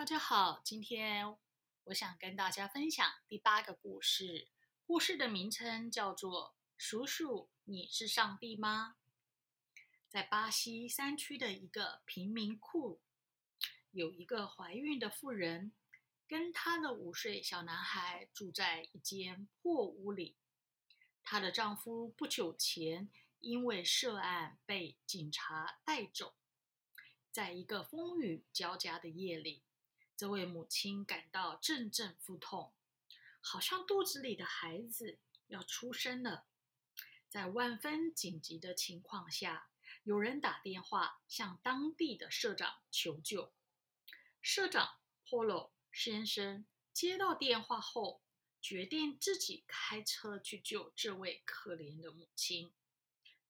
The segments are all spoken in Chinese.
大家好，今天我想跟大家分享第八个故事。故事的名称叫做《叔叔，你是上帝吗？》在巴西山区的一个贫民窟，有一个怀孕的妇人，跟她的五岁小男孩住在一间破屋里。她的丈夫不久前因为涉案被警察带走。在一个风雨交加的夜里，这位母亲感到阵阵腹痛，好像肚子里的孩子要出生了。在万分紧急的情况下，有人打电话向当地的社长求救。社长 Polo 先生接到电话后，决定自己开车去救这位可怜的母亲。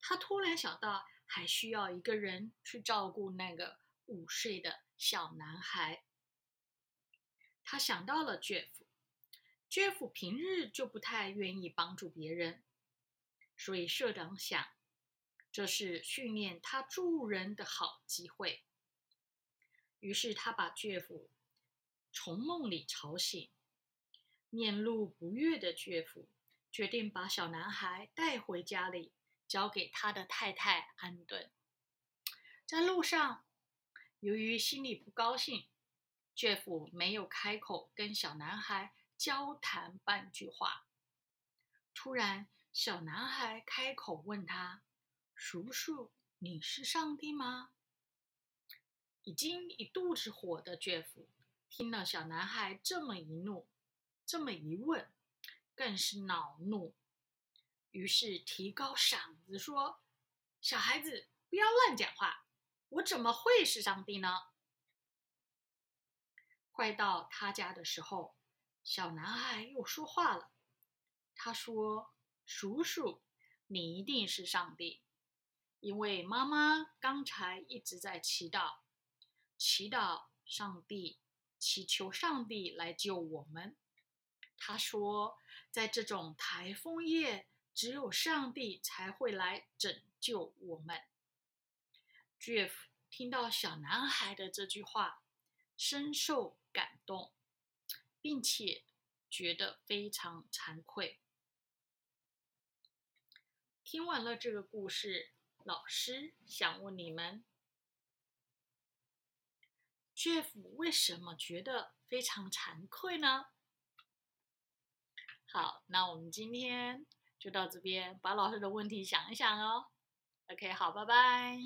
他突然想到。还需要一个人去照顾那个五岁的小男孩。他想到了 Jeff。Jeff 平日就不太愿意帮助别人，所以社长想，这是训练他助人的好机会。于是他把 Jeff 从梦里吵醒。面露不悦的 Jeff 决定把小男孩带回家里。交给他的太太安顿。在路上，由于心里不高兴，Jeff 没有开口跟小男孩交谈半句话。突然，小男孩开口问他：“叔叔，你是上帝吗？”已经一肚子火的 Jeff 听了小男孩这么一怒，这么一问，更是恼怒。于是提高嗓子说：“小孩子，不要乱讲话！我怎么会是上帝呢？”快到他家的时候，小男孩又说话了。他说：“叔叔，你一定是上帝，因为妈妈刚才一直在祈祷，祈祷上帝，祈求上帝来救我们。”他说：“在这种台风夜。”只有上帝才会来拯救我们。Jeff 听到小男孩的这句话，深受感动，并且觉得非常惭愧。听完了这个故事，老师想问你们：Jeff 为什么觉得非常惭愧呢？好，那我们今天。就到这边，把老师的问题想一想哦。OK，好，拜拜。